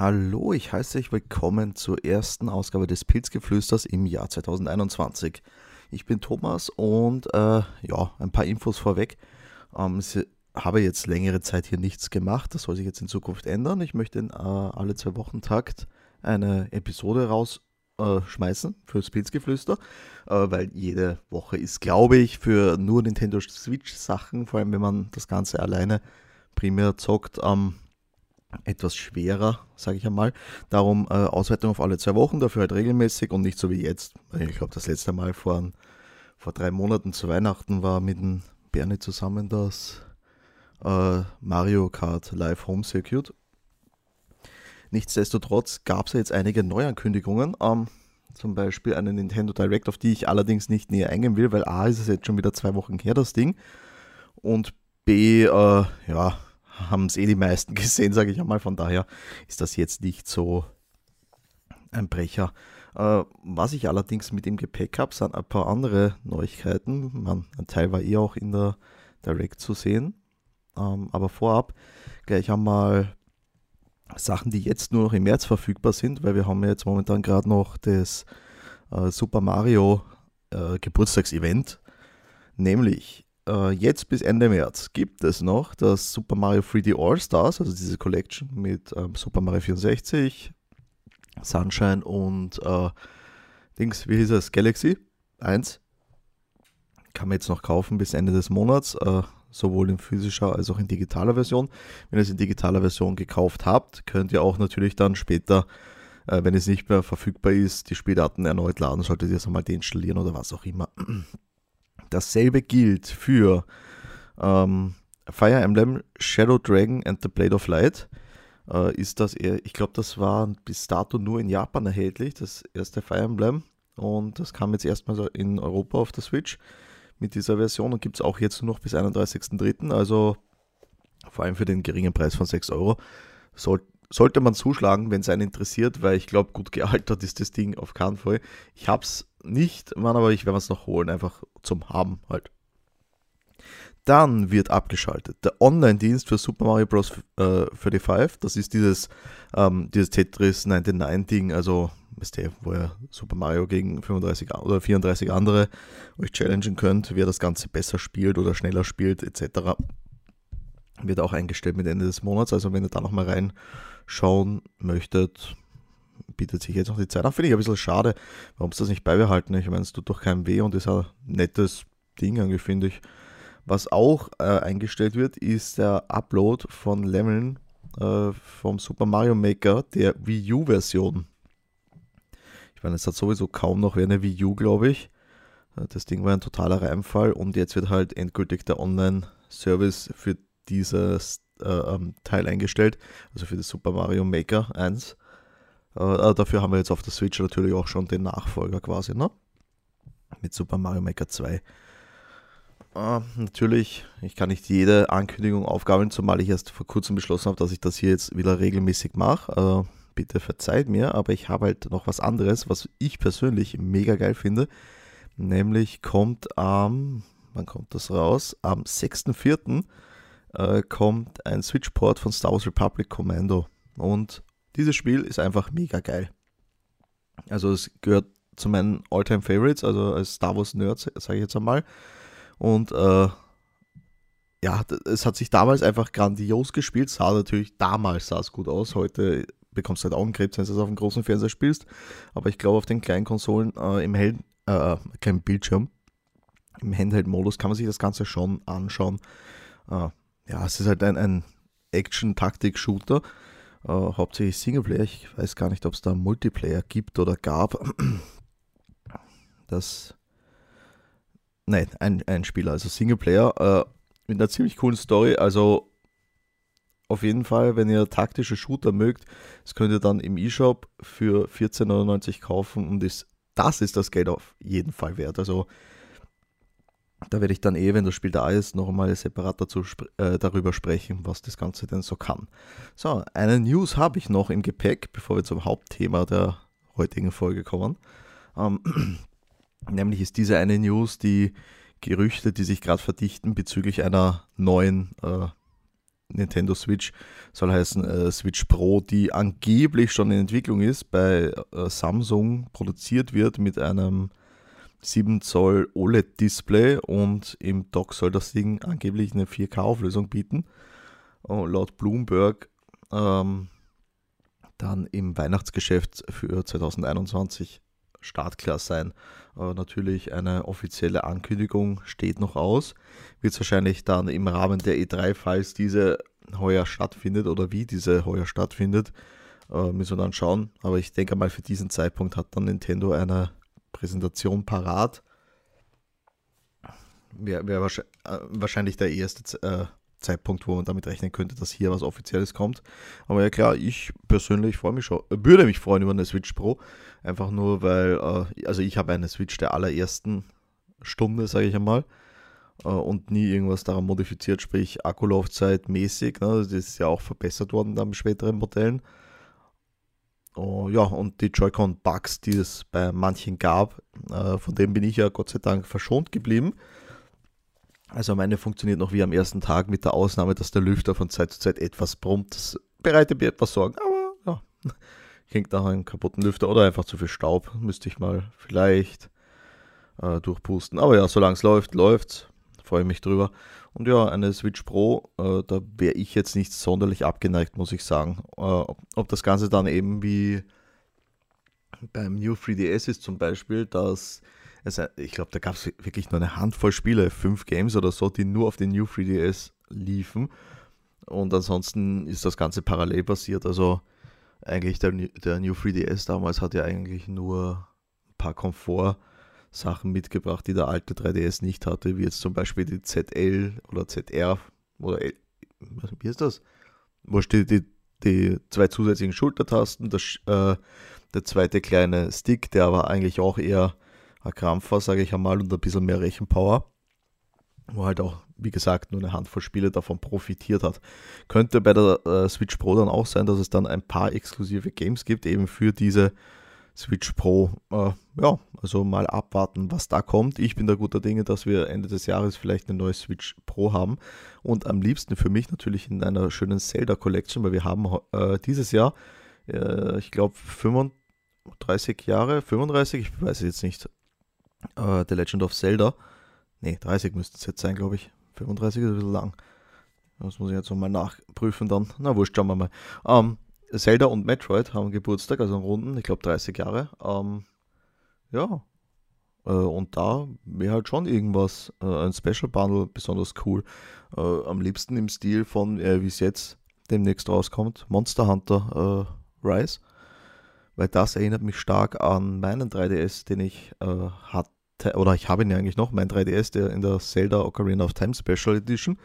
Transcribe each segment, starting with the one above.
Hallo, ich heiße euch willkommen zur ersten Ausgabe des Pilzgeflüsters im Jahr 2021. Ich bin Thomas und äh, ja, ein paar Infos vorweg. Ähm, ich habe jetzt längere Zeit hier nichts gemacht, das soll sich jetzt in Zukunft ändern. Ich möchte in äh, alle zwei Wochen Takt eine Episode rausschmeißen äh, fürs Pilzgeflüster, äh, weil jede Woche ist, glaube ich, für nur Nintendo Switch Sachen, vor allem wenn man das Ganze alleine primär zockt, ähm, etwas schwerer, sage ich einmal. Darum äh, Auswertung auf alle zwei Wochen, dafür halt regelmäßig und nicht so wie jetzt. Ich glaube, das letzte Mal vor, vor drei Monaten zu Weihnachten war mit dem Bernie zusammen das äh, Mario Kart Live Home Circuit. Nichtsdestotrotz gab es ja jetzt einige Neuankündigungen. Ähm, zum Beispiel eine Nintendo Direct, auf die ich allerdings nicht näher eingehen will, weil A ist es jetzt schon wieder zwei Wochen her, das Ding. Und B, äh, ja, haben es eh die meisten gesehen, sage ich einmal. Von daher ist das jetzt nicht so ein Brecher. Äh, was ich allerdings mit dem Gepäck habe, sind ein paar andere Neuigkeiten. Man, ein Teil war eh auch in der Direct zu sehen. Ähm, aber vorab gleich einmal Sachen, die jetzt nur noch im März verfügbar sind, weil wir haben jetzt momentan gerade noch das äh, Super Mario äh, Geburtstagsevent. Nämlich äh, jetzt bis Ende März gibt es noch das Super Mario 3D All-Stars, also diese Collection mit ähm, Super Mario 64, Sunshine und äh, Dings, wie hieß es? Galaxy 1. Kann man jetzt noch kaufen bis Ende des Monats, äh, sowohl in physischer als auch in digitaler Version. Wenn ihr es in digitaler Version gekauft habt, könnt ihr auch natürlich dann später, äh, wenn es nicht mehr verfügbar ist, die Spieldaten erneut laden, solltet ihr es einmal deinstallieren oder was auch immer. Dasselbe gilt für ähm, Fire Emblem Shadow Dragon and the Blade of Light. Äh, ist das, eher, ich glaube, das war bis dato nur in Japan erhältlich, das erste Fire Emblem. Und das kam jetzt erstmal in Europa auf der Switch mit dieser Version und gibt es auch jetzt nur noch bis 31.03. Also vor allem für den geringen Preis von 6 Euro. Soll, sollte man zuschlagen, wenn es einen interessiert, weil ich glaube, gut gealtert ist das Ding auf keinen Fall. Ich habe es nicht, Mann, aber ich werde es noch holen, einfach zum Haben halt. Dann wird abgeschaltet der Online-Dienst für Super Mario Bros. Äh, 35. Das ist dieses, ähm, dieses Tetris 99-Ding, also wisst ihr, wo ihr Super Mario gegen 35 oder 34 andere euch challengen könnt, wer das Ganze besser spielt oder schneller spielt, etc. Wird auch eingestellt mit Ende des Monats. Also wenn ihr da nochmal reinschauen möchtet, bietet sich jetzt noch die Zeit an. Finde ich ein bisschen schade. Warum ist das nicht beibehalten? Ich meine, es tut doch keinem weh und ist ein nettes Ding finde ich. Was auch äh, eingestellt wird, ist der Upload von Leveln äh, vom Super Mario Maker, der Wii U-Version. Ich meine, es hat sowieso kaum noch eine Wii U, glaube ich. Äh, das Ding war ein totaler Reimfall und jetzt wird halt endgültig der Online-Service für dieses äh, ähm, Teil eingestellt, also für das Super Mario Maker 1. Äh, dafür haben wir jetzt auf der Switch natürlich auch schon den Nachfolger quasi, ne? Mit Super Mario Maker 2. Äh, natürlich, ich kann nicht jede Ankündigung aufgabeln, zumal ich erst vor kurzem beschlossen habe, dass ich das hier jetzt wieder regelmäßig mache. Äh, bitte verzeiht mir, aber ich habe halt noch was anderes, was ich persönlich mega geil finde. Nämlich kommt am, wann kommt das raus? Am 6.4. Äh, kommt ein Switch-Port von Star Wars Republic Commando. Und dieses Spiel ist einfach mega geil. Also es gehört zu meinen Alltime favorites also als Star Wars Nerd, sage ich jetzt einmal. Und äh, ja, es hat sich damals einfach grandios gespielt, sah natürlich, damals sah es gut aus, heute bekommst du halt Augenkrebs, wenn du es auf dem großen Fernseher spielst, aber ich glaube auf den kleinen Konsolen äh, im hellen, äh, kein Bildschirm, im Handheld-Modus kann man sich das Ganze schon anschauen. Äh, ja, es ist halt ein, ein Action-Taktik-Shooter, äh, hauptsächlich Singleplayer. Ich weiß gar nicht, ob es da Multiplayer gibt oder gab. Das. Nein, ein, ein Spieler, also Singleplayer äh, mit einer ziemlich coolen Story. Also auf jeden Fall, wenn ihr taktische Shooter mögt, das könnt ihr dann im E-Shop für 14,99 kaufen und ist, das ist das Geld auf jeden Fall wert. Also da werde ich dann eh, wenn das Spiel da ist, noch einmal separat dazu, äh, darüber sprechen, was das Ganze denn so kann. So, eine News habe ich noch im Gepäck, bevor wir zum Hauptthema der heutigen Folge kommen. Ähm, nämlich ist diese eine News, die Gerüchte, die sich gerade verdichten bezüglich einer neuen äh, Nintendo Switch soll heißen äh, Switch Pro, die angeblich schon in Entwicklung ist, bei äh, Samsung produziert wird mit einem 7 Zoll OLED-Display und im Dock soll das Ding angeblich eine 4K-Auflösung bieten. Und laut Bloomberg ähm, dann im Weihnachtsgeschäft für 2021 startklar sein. Äh, natürlich eine offizielle Ankündigung steht noch aus. Wird es wahrscheinlich dann im Rahmen der E3, falls diese heuer stattfindet oder wie diese heuer stattfindet, äh, müssen wir dann schauen. Aber ich denke mal, für diesen Zeitpunkt hat dann Nintendo eine Präsentation parat. Wäre wär äh, wahrscheinlich der erste äh, Zeitpunkt, wo man damit rechnen könnte, dass hier was Offizielles kommt. Aber ja klar, ich persönlich freue mich schon, äh, würde mich freuen über eine Switch Pro. Einfach nur, weil, also ich habe eine Switch der allerersten Stunde, sage ich einmal. Und nie irgendwas daran modifiziert, sprich Akkulaufzeit mäßig. Ne? Das ist ja auch verbessert worden dann mit späteren Modellen. Oh, ja, und die Joy-Con-Bugs, die es bei manchen gab, äh, von denen bin ich ja Gott sei Dank verschont geblieben. Also meine funktioniert noch wie am ersten Tag mit der Ausnahme, dass der Lüfter von Zeit zu Zeit etwas brummt. Das bereitet mir etwas Sorgen, aber ja, hängt nach einem kaputten Lüfter oder einfach zu viel Staub. Müsste ich mal vielleicht äh, durchpusten. Aber ja, solange es läuft, läuft's. Freue mich drüber. Und ja, eine Switch Pro, äh, da wäre ich jetzt nicht sonderlich abgeneigt, muss ich sagen. Äh, ob das Ganze dann eben wie beim New 3DS ist zum Beispiel, dass also ich glaube, da gab es wirklich nur eine Handvoll Spiele, fünf Games oder so, die nur auf den New 3DS liefen. Und ansonsten ist das Ganze parallel basiert. Also eigentlich der, der New 3DS damals hat ja eigentlich nur ein paar Komfort-Sachen mitgebracht, die der alte 3DS nicht hatte, wie jetzt zum Beispiel die ZL oder ZR oder L, wie ist das? Wo steht die, die zwei zusätzlichen Schultertasten, das, äh, der zweite kleine Stick, der aber eigentlich auch eher ein Krampf war, sage ich einmal, und ein bisschen mehr Rechenpower. Wo halt auch, wie gesagt, nur eine Handvoll Spiele davon profitiert hat. Könnte bei der äh, Switch Pro dann auch sein, dass es dann ein paar exklusive Games gibt, eben für diese Switch Pro. Äh, ja, also mal abwarten, was da kommt. Ich bin da guter Dinge, dass wir Ende des Jahres vielleicht eine neue Switch Pro haben. Und am liebsten für mich natürlich in einer schönen Zelda Collection, weil wir haben äh, dieses Jahr, äh, ich glaube, 35 Jahre, 35, ich weiß es jetzt nicht, äh, The Legend of Zelda. Ne, 30 müsste es jetzt sein, glaube ich. 35 ist ein bisschen lang. Das muss ich jetzt nochmal nachprüfen dann. Na wurscht, schauen wir mal. Ähm, Zelda und Metroid haben Geburtstag, also Runden, ich glaube 30 Jahre. Ähm, ja. Äh, und da wäre halt schon irgendwas, äh, ein Special Bundle besonders cool. Äh, am liebsten im Stil von, äh, wie es jetzt demnächst rauskommt, Monster Hunter äh, Rise weil das erinnert mich stark an meinen 3DS, den ich äh, hatte, oder ich habe ihn ja eigentlich noch, mein 3DS, der in der Zelda Ocarina of Time Special Edition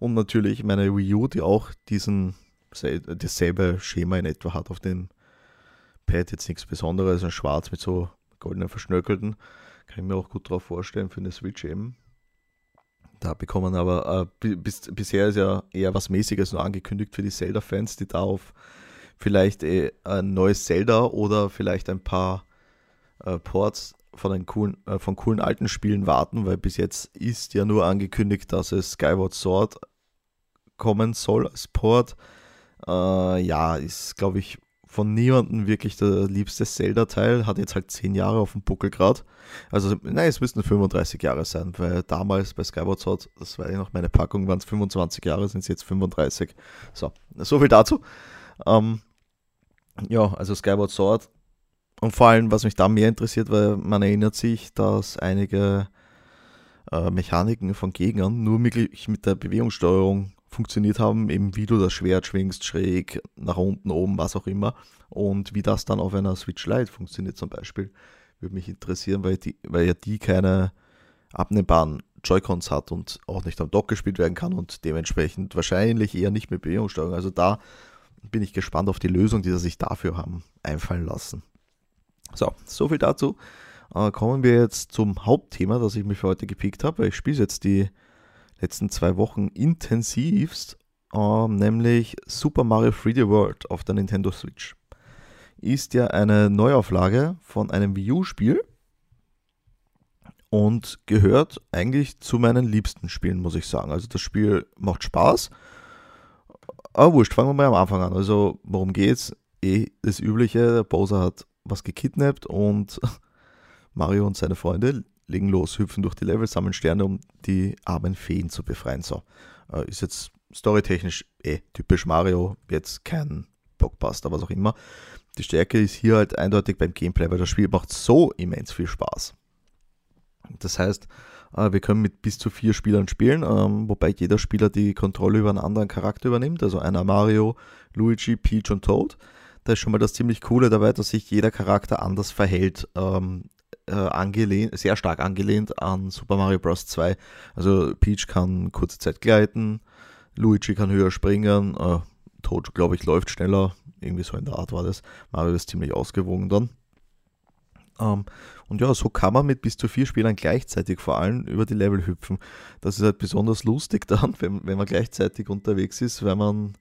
und natürlich meine Wii U, die auch diesen dasselbe Schema in etwa hat auf dem Pad, jetzt nichts Besonderes, ein schwarz mit so goldenen Verschnörkelten, kann ich mir auch gut drauf vorstellen für eine Switch eben. Da bekommen aber, äh, bis, bisher ist ja eher was Mäßiges nur angekündigt für die Zelda-Fans, die darauf vielleicht äh, ein neues Zelda oder vielleicht ein paar äh, Ports von, coolen, äh, von coolen alten Spielen warten, weil bis jetzt ist ja nur angekündigt, dass es Skyward Sword kommen soll als Port. Äh, ja, ist glaube ich von niemandem wirklich der liebste Zelda-Teil, hat jetzt halt 10 Jahre auf dem Buckel gerade. Also, nein, es müssten 35 Jahre sein, weil damals bei Skyward Sword, das war ja noch meine Packung, waren es 25 Jahre, sind es jetzt 35. So, so viel dazu. Ähm, ja, also Skyward Sword. Und vor allem, was mich da mehr interessiert, weil man erinnert sich, dass einige äh, Mechaniken von Gegnern nur mit, mit der Bewegungssteuerung funktioniert haben, eben wie du das Schwert schwingst, schräg, nach unten, oben, was auch immer. Und wie das dann auf einer Switch Lite funktioniert zum Beispiel, würde mich interessieren, weil, die, weil ja die keine abnehmbaren Joy-Cons hat und auch nicht am Dock gespielt werden kann und dementsprechend wahrscheinlich eher nicht mit Bewegungssteuerung. Also da bin ich gespannt auf die Lösung, die sie sich dafür haben einfallen lassen. So, so viel dazu. Äh, kommen wir jetzt zum Hauptthema, das ich mir für heute gepickt habe. Ich spiele jetzt die letzten zwei Wochen intensivst, äh, nämlich Super Mario 3D World auf der Nintendo Switch. Ist ja eine Neuauflage von einem Wii U-Spiel und gehört eigentlich zu meinen liebsten Spielen, muss ich sagen. Also das Spiel macht Spaß aber wurscht, fangen wir mal am Anfang an. Also, worum geht's? Eh das Übliche, der Bowser hat was gekidnappt und Mario und seine Freunde legen los, hüpfen durch die Level, sammeln Sterne, um die armen Feen zu befreien. So, äh, ist jetzt storytechnisch eh typisch Mario, jetzt kein Blockbuster, was auch immer. Die Stärke ist hier halt eindeutig beim Gameplay, weil das Spiel macht so immens viel Spaß. Das heißt, äh, wir können mit bis zu vier Spielern spielen, ähm, wobei jeder Spieler die Kontrolle über einen anderen Charakter übernimmt. Also einer Mario, Luigi, Peach und Toad. Da ist schon mal das ziemlich coole dabei, dass sich jeder Charakter anders verhält. Äh, angelehnt, sehr stark angelehnt an Super Mario Bros. 2. Also Peach kann kurze Zeit gleiten, Luigi kann höher springen, äh, Toad, glaube ich, läuft schneller. Irgendwie so in der Art war das. Mario ist ziemlich ausgewogen dann. Ähm, und ja, so kann man mit bis zu vier Spielern gleichzeitig vor allem über die Level hüpfen. Das ist halt besonders lustig dann, wenn, wenn man gleichzeitig unterwegs ist, weil man,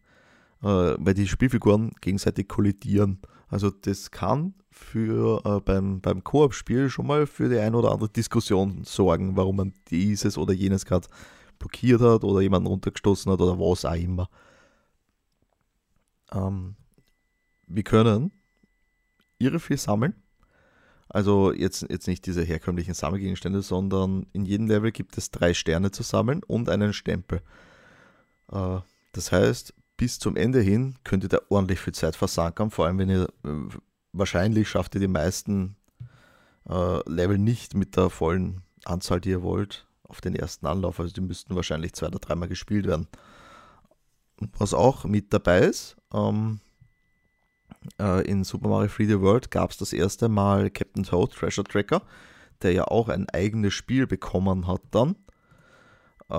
äh, weil die Spielfiguren gegenseitig kollidieren. Also das kann für äh, beim, beim Koop-Spiel schon mal für die eine oder andere Diskussion sorgen, warum man dieses oder jenes gerade blockiert hat oder jemanden runtergestoßen hat oder was auch immer. Ähm, wir können irre viel sammeln. Also jetzt, jetzt nicht diese herkömmlichen Sammelgegenstände, sondern in jedem Level gibt es drei Sterne zu sammeln und einen Stempel. Äh, das heißt, bis zum Ende hin könnt ihr da ordentlich viel Zeit versankern, vor allem wenn ihr äh, wahrscheinlich schafft ihr die meisten äh, Level nicht mit der vollen Anzahl, die ihr wollt, auf den ersten Anlauf. Also die müssten wahrscheinlich zwei oder dreimal gespielt werden. Was auch mit dabei ist, ähm, äh, in Super Mario 3D World gab es das erste Mal Captain Toad Treasure Tracker, der ja auch ein eigenes Spiel bekommen hat dann. Äh,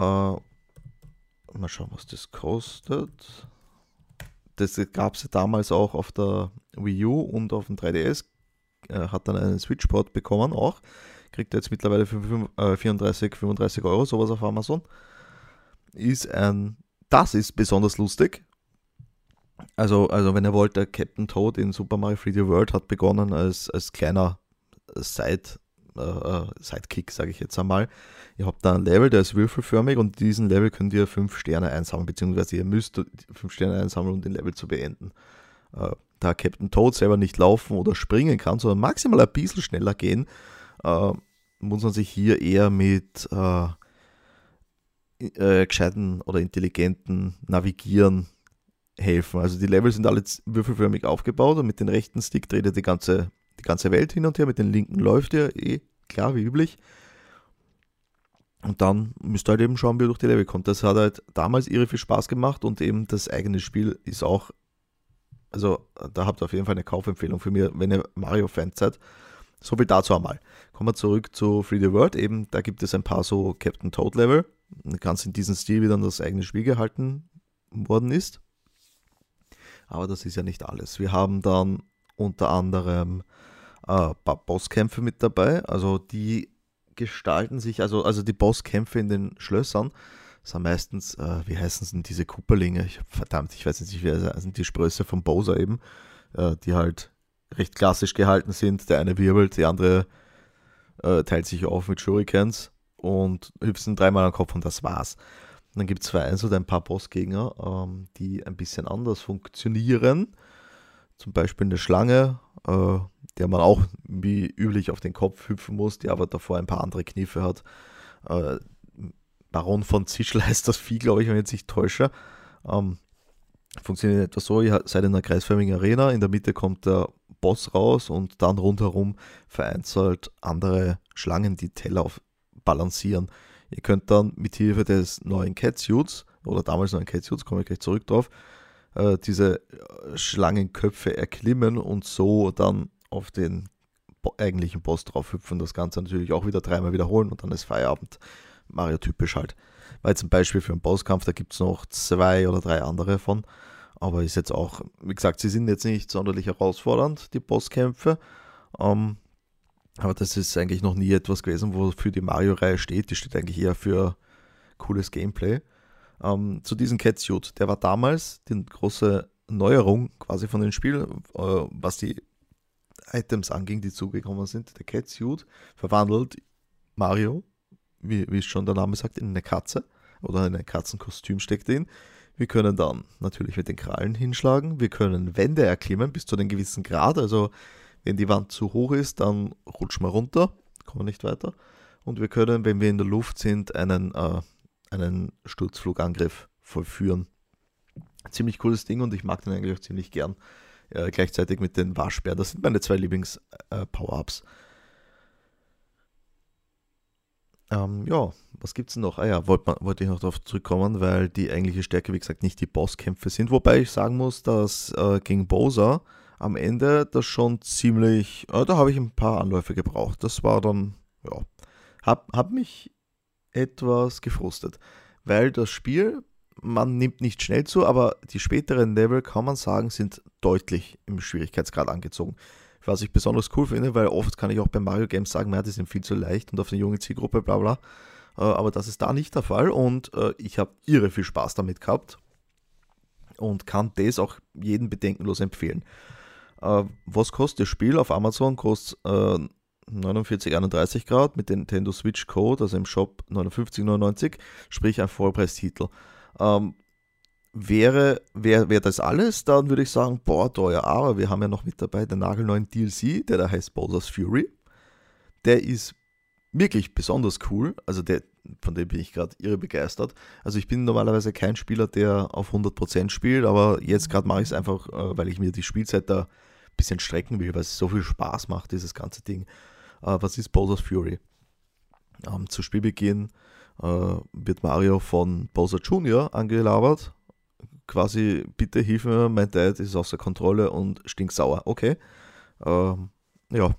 mal schauen, was das kostet. Das gab es ja damals auch auf der Wii U und auf dem 3DS. Äh, hat dann einen Switchport bekommen auch. Kriegt er jetzt mittlerweile für 34, 35 äh, Euro, sowas auf Amazon. Ist ein, das ist besonders lustig, also, also wenn ihr wollt, der Captain Toad in Super Mario 3D World hat begonnen als, als kleiner Side, äh, äh Sidekick, sage ich jetzt einmal. Ihr habt da ein Level, der ist würfelförmig und in diesem Level könnt ihr fünf Sterne einsammeln, beziehungsweise ihr müsst fünf Sterne einsammeln, um den Level zu beenden. Äh, da Captain Toad selber nicht laufen oder springen kann, sondern maximal ein bisschen schneller gehen, äh, muss man sich hier eher mit äh, äh, gescheiten oder intelligenten Navigieren helfen. Also die Level sind alle würfelförmig aufgebaut und mit dem rechten Stick dreht ihr die ganze, die ganze Welt hin und her, mit dem linken läuft ihr eh, klar wie üblich. Und dann müsst ihr halt eben schauen, wie ihr durch die Level kommt. Das hat halt damals irre viel Spaß gemacht und eben das eigene Spiel ist auch, also da habt ihr auf jeden Fall eine Kaufempfehlung für mich, wenn ihr Mario-Fans seid. So viel dazu einmal. Kommen wir zurück zu 3D World. Eben, da gibt es ein paar so Captain Toad Level. Ganz in diesem Stil, wie dann das eigene Spiel gehalten worden ist. Aber das ist ja nicht alles. Wir haben dann unter anderem ein paar Bosskämpfe mit dabei. Also die gestalten sich, also, also die Bosskämpfe in den Schlössern sind meistens, äh, wie heißen sie denn diese Kupperlinge? Ich, verdammt, ich weiß nicht, wie heißen sind die Sprösse von Bowser eben, äh, die halt recht klassisch gehalten sind. Der eine wirbelt, die andere äh, teilt sich auf mit Shurikens und hüpfen dreimal am Kopf und das war's. Dann gibt es vereinzelt ein paar Bossgegner, ähm, die ein bisschen anders funktionieren. Zum Beispiel eine Schlange, äh, der man auch wie üblich auf den Kopf hüpfen muss, die aber davor ein paar andere Kniffe hat. Äh, Baron von Zischl heißt das Vieh, glaube ich, wenn ich jetzt nicht täusche. Ähm, funktioniert etwa so, ihr seid in einer kreisförmigen Arena, in der Mitte kommt der Boss raus und dann rundherum vereinzelt andere Schlangen, die Teller auf balancieren. Ihr könnt dann mit Hilfe des neuen Catsuits oder damals neuen Catsuits, komme ich gleich zurück drauf, äh, diese äh, Schlangenköpfe erklimmen und so dann auf den eigentlichen Boss drauf hüpfen. Das Ganze natürlich auch wieder dreimal wiederholen und dann ist Feierabend. Mario typisch halt. Jetzt ein Beispiel für einen Bosskampf, da gibt es noch zwei oder drei andere von. Aber ist jetzt auch, wie gesagt, sie sind jetzt nicht sonderlich herausfordernd, die Bosskämpfe. Ähm, aber das ist eigentlich noch nie etwas gewesen, wofür die Mario-Reihe steht. Die steht eigentlich eher für cooles Gameplay. Ähm, zu diesem Catsuit, der war damals die große Neuerung quasi von dem Spiel, äh, was die Items anging, die zugekommen sind. Der Catsuit verwandelt Mario, wie, wie schon der Name sagt, in eine Katze oder in ein Katzenkostüm steckt ihn, Wir können dann natürlich mit den Krallen hinschlagen. Wir können Wände erklimmen bis zu einem gewissen Grad. Also wenn die Wand zu hoch ist, dann rutschen wir runter, kommen nicht weiter. Und wir können, wenn wir in der Luft sind, einen, äh, einen Sturzflugangriff vollführen. Ziemlich cooles Ding und ich mag den eigentlich auch ziemlich gern. Äh, gleichzeitig mit den Waschbär. Das sind meine zwei Lieblings-Power-Ups. Äh, ähm, ja, was gibt es noch? Ah ja, wollte wollt ich noch darauf zurückkommen, weil die eigentliche Stärke, wie gesagt, nicht die Bosskämpfe sind. Wobei ich sagen muss, dass äh, gegen Bowser am Ende das schon ziemlich, äh, da habe ich ein paar Anläufe gebraucht. Das war dann, ja, hab, hab mich etwas gefrustet, weil das Spiel, man nimmt nicht schnell zu, aber die späteren Level, kann man sagen, sind deutlich im Schwierigkeitsgrad angezogen. Was ich besonders cool finde, weil oft kann ich auch bei Mario Games sagen, ja, die sind viel zu leicht und auf eine junge Zielgruppe, bla bla. Äh, aber das ist da nicht der Fall und äh, ich habe irre viel Spaß damit gehabt und kann das auch jedem bedenkenlos empfehlen. Äh, was kostet das Spiel? Auf Amazon kostet äh, 49,31 Grad mit Nintendo Switch Code, also im Shop 59,99, sprich ein Vollpreistitel. Ähm, wäre, wäre, wäre das alles, dann würde ich sagen, boah, teuer. Aber wir haben ja noch mit dabei den nagelneuen DLC, der da heißt Bowser's Fury. Der ist wirklich besonders cool. Also der, von dem bin ich gerade irre begeistert. Also ich bin normalerweise kein Spieler, der auf 100% spielt, aber jetzt gerade mache ich es einfach, äh, weil ich mir die Spielzeit da bisschen strecken will, weil es so viel Spaß macht, dieses ganze Ding. Äh, was ist Bowser's Fury? Ähm, zu Spielbeginn wird Mario von Bowser Jr. angelabert. Quasi, bitte hilf mir, mein Dad ist außer Kontrolle und stinksauer. Okay. Ähm, ja,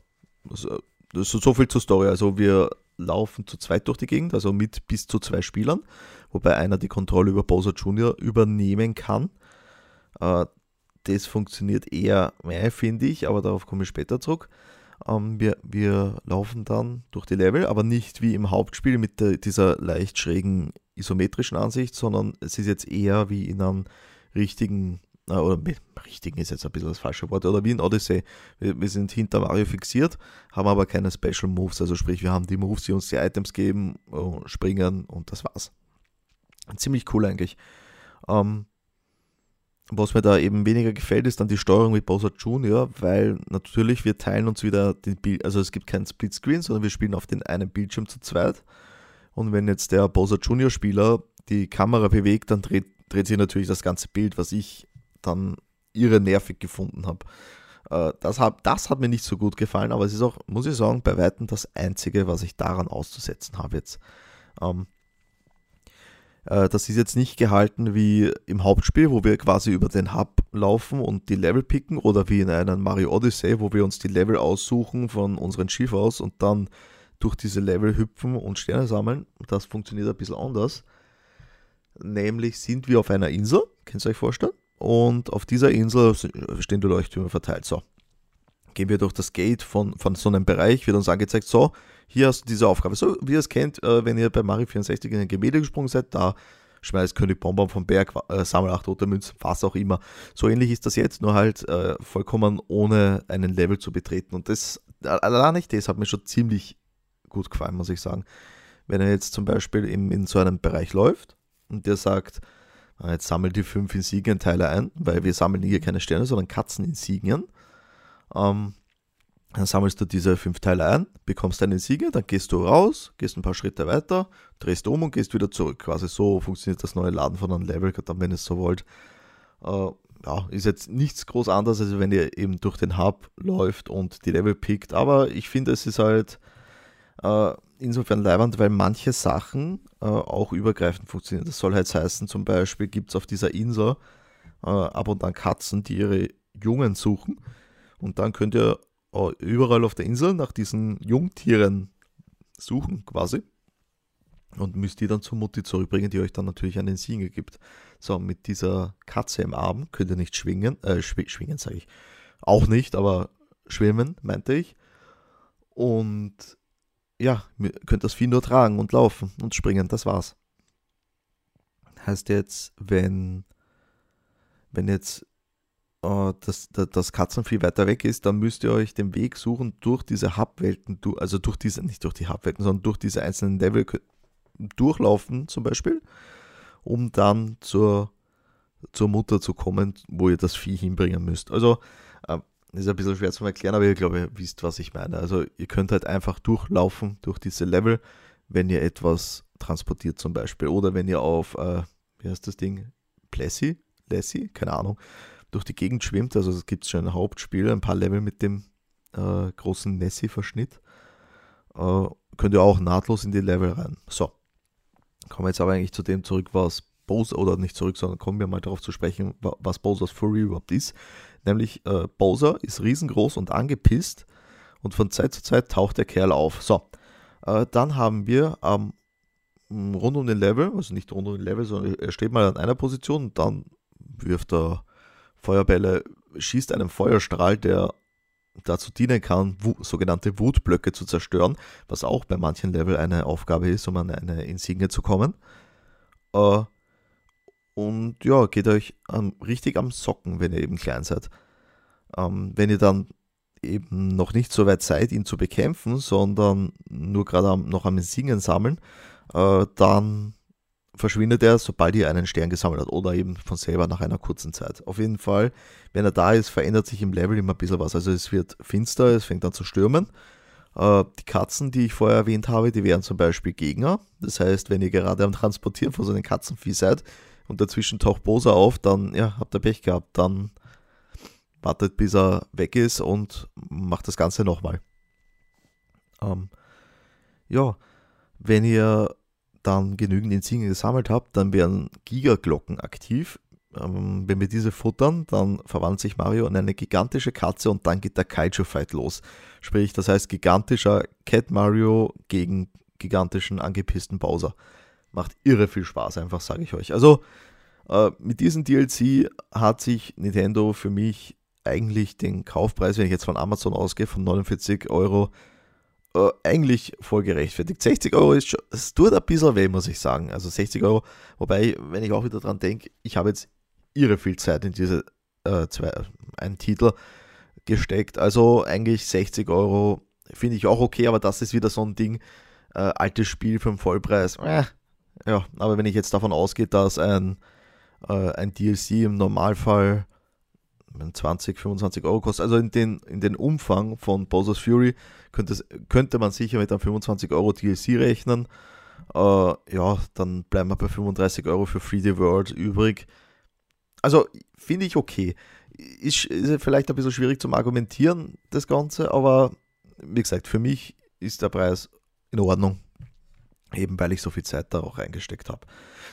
also, das ist so viel zur Story. Also wir laufen zu zweit durch die Gegend, also mit bis zu zwei Spielern, wobei einer die Kontrolle über Bowser Jr. übernehmen kann. Äh, das funktioniert eher mehr, finde ich, aber darauf komme ich später zurück. Ähm, wir, wir laufen dann durch die Level, aber nicht wie im Hauptspiel mit der, dieser leicht schrägen isometrischen Ansicht, sondern es ist jetzt eher wie in einem richtigen, äh, oder richtigen ist jetzt ein bisschen das falsche Wort, oder wie in Odyssey. Wir, wir sind hinter Mario fixiert, haben aber keine Special Moves, also sprich, wir haben die Moves, die uns die Items geben, äh, springen und das war's. Ziemlich cool eigentlich. Ähm, was mir da eben weniger gefällt, ist dann die Steuerung mit Bowser Junior, weil natürlich wir teilen uns wieder den Bild, also es gibt keinen Splitscreen, sondern wir spielen auf den einen Bildschirm zu zweit. Und wenn jetzt der Bowser Junior Spieler die Kamera bewegt, dann dreht, dreht sich natürlich das ganze Bild, was ich dann irre nervig gefunden habe. Äh, das, hat, das hat mir nicht so gut gefallen, aber es ist auch, muss ich sagen, bei Weitem das Einzige, was ich daran auszusetzen habe jetzt. Ähm, äh, das ist jetzt nicht gehalten wie im Hauptspiel, wo wir quasi über den Hub laufen und die Level picken oder wie in einem Mario Odyssey, wo wir uns die Level aussuchen von unseren Schiff aus und dann durch diese Level hüpfen und Sterne sammeln. Das funktioniert ein bisschen anders. Nämlich sind wir auf einer Insel, könnt ihr euch vorstellen? Und auf dieser Insel stehen die Leuchttürme verteilt. So, gehen wir durch das Gate von, von so einem Bereich, wird uns angezeigt, so, hier hast du diese Aufgabe. So wie ihr es kennt, äh, wenn ihr bei Mario 64 in ein Gemälde gesprungen seid, da schmeißt König Bonbon vom Berg, äh, sammel 8 rote Münzen, was auch immer. So ähnlich ist das jetzt, nur halt äh, vollkommen ohne einen Level zu betreten. Und das, allein nicht das hat mir schon ziemlich gut gefallen, muss ich sagen. Wenn er jetzt zum Beispiel in, in so einem Bereich läuft und der sagt, jetzt sammelt die fünf Insignien-Teile ein, weil wir sammeln hier keine Sterne, sondern Katzeninsignien. Ähm, dann sammelst du diese fünf Teile ein, bekommst deine Siege, dann gehst du raus, gehst ein paar Schritte weiter, drehst um und gehst wieder zurück. Quasi so funktioniert das neue Laden von einem Level, wenn ihr es so wollt. Äh, ja, ist jetzt nichts groß anderes, als wenn ihr eben durch den Hub läuft und die Level pickt. Aber ich finde, es ist halt äh, insofern leibend, weil manche Sachen äh, auch übergreifend funktionieren. Das soll halt heißen, zum Beispiel gibt es auf dieser Insel äh, ab und an Katzen, die ihre Jungen suchen. Und dann könnt ihr überall auf der Insel nach diesen Jungtieren suchen quasi und müsst die dann zur Mutti zurückbringen, die euch dann natürlich einen Singer gibt. So, mit dieser Katze im Arm könnt ihr nicht schwingen, äh, schw schwingen sage ich, auch nicht, aber schwimmen, meinte ich. Und ja, könnt das Vieh nur tragen und laufen und springen, das war's. Heißt jetzt, wenn, wenn jetzt äh, das, das Katzenvieh weiter weg ist, dann müsst ihr euch den Weg suchen durch diese Hubwelten, also durch diese, nicht durch die Hubwelten, sondern durch diese einzelnen Level durchlaufen zum Beispiel, um dann zur zur Mutter zu kommen, wo ihr das Vieh hinbringen müsst. Also äh, ist ein bisschen schwer zu erklären, aber ich glaube, ihr wisst, was ich meine. Also ihr könnt halt einfach durchlaufen durch diese Level, wenn ihr etwas transportiert zum Beispiel. Oder wenn ihr auf, äh, wie heißt das Ding? Plessy? Lassie? Keine Ahnung. Durch die Gegend schwimmt. Also es gibt schon ein Hauptspiel, ein paar Level mit dem äh, großen Nessie-Verschnitt. Äh, könnt ihr auch nahtlos in die Level rein. So. Kommen wir jetzt aber eigentlich zu dem zurück, was Bowser, oder nicht zurück, sondern kommen wir mal darauf zu sprechen, was Bowser's Fury überhaupt ist. Nämlich äh, Bowser ist riesengroß und angepisst und von Zeit zu Zeit taucht der Kerl auf. So, äh, dann haben wir ähm, rund um den Level, also nicht rund um den Level, sondern er steht mal an einer Position und dann wirft er Feuerbälle, schießt einen Feuerstrahl, der dazu dienen kann, sogenannte Wutblöcke zu zerstören, was auch bei manchen Level eine Aufgabe ist, um an eine Insigne zu kommen. Äh, und ja, geht euch richtig am Socken, wenn ihr eben klein seid. Ähm, wenn ihr dann eben noch nicht so weit seid, ihn zu bekämpfen, sondern nur gerade noch am Singen sammeln, äh, dann verschwindet er, sobald ihr einen Stern gesammelt habt oder eben von selber nach einer kurzen Zeit. Auf jeden Fall, wenn er da ist, verändert sich im Level immer ein bisschen was. Also es wird finster, es fängt an zu stürmen. Äh, die Katzen, die ich vorher erwähnt habe, die wären zum Beispiel Gegner. Das heißt, wenn ihr gerade am Transportieren von so einem Katzenvieh seid, und dazwischen taucht Bosa auf, dann ja, habt ihr Pech gehabt. Dann wartet, bis er weg ist und macht das Ganze nochmal. Ähm, ja, wenn ihr dann genügend Insignien gesammelt habt, dann werden Gigaglocken aktiv. Ähm, wenn wir diese futtern, dann verwandelt sich Mario in eine gigantische Katze und dann geht der Kaiju-Fight los. Sprich, das heißt gigantischer Cat Mario gegen gigantischen angepissten Bowser. Macht irre viel Spaß, einfach sage ich euch. Also äh, mit diesem DLC hat sich Nintendo für mich eigentlich den Kaufpreis, wenn ich jetzt von Amazon ausgehe, von 49 Euro, äh, eigentlich voll gerechtfertigt. 60 Euro ist schon, es tut ein bisschen weh, muss ich sagen. Also 60 Euro, wobei, wenn ich auch wieder dran denke, ich habe jetzt irre viel Zeit in diese äh, zwei, einen Titel gesteckt. Also eigentlich 60 Euro finde ich auch okay, aber das ist wieder so ein Ding, äh, altes Spiel für den Vollpreis. Äh, ja, aber wenn ich jetzt davon ausgehe, dass ein, äh, ein DLC im Normalfall 20, 25 Euro kostet, also in den, in den Umfang von Bowser's Fury könnte, könnte man sicher mit einem 25 Euro DLC rechnen. Äh, ja, dann bleiben wir bei 35 Euro für 3D World übrig. Also finde ich okay. Ist, ist vielleicht ein bisschen schwierig zum Argumentieren, das Ganze, aber wie gesagt, für mich ist der Preis in Ordnung eben weil ich so viel Zeit da auch reingesteckt habe.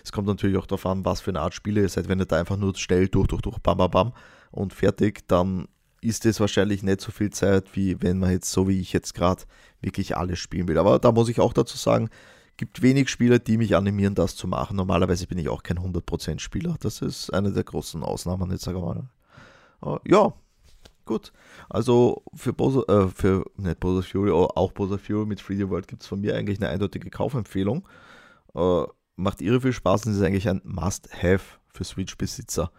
Es kommt natürlich auch darauf an, was für eine Art Spiele ihr seid. Wenn ihr da einfach nur schnell durch, durch, durch, bam, bam, bam und fertig, dann ist es wahrscheinlich nicht so viel Zeit, wie wenn man jetzt so wie ich jetzt gerade wirklich alles spielen will. Aber da muss ich auch dazu sagen, gibt wenig Spieler, die mich animieren, das zu machen. Normalerweise bin ich auch kein 100% Spieler. Das ist eine der großen Ausnahmen, jetzt sage mal. Ja, Gut. Also für Bowser, äh, für nicht Bowser Fury, auch Bowser Fury mit 3D World gibt es von mir eigentlich eine eindeutige Kaufempfehlung. Äh, macht irre viel Spaß und ist eigentlich ein Must-Have für Switch-Besitzer.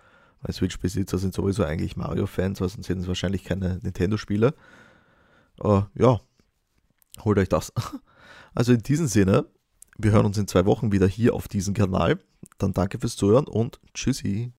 Weil Switch-Besitzer sind sowieso eigentlich Mario-Fans, sonst sind es wahrscheinlich keine Nintendo-Spiele. Äh, ja, holt euch das. Also in diesem Sinne, wir hören uns in zwei Wochen wieder hier auf diesem Kanal. Dann danke fürs Zuhören und tschüssi.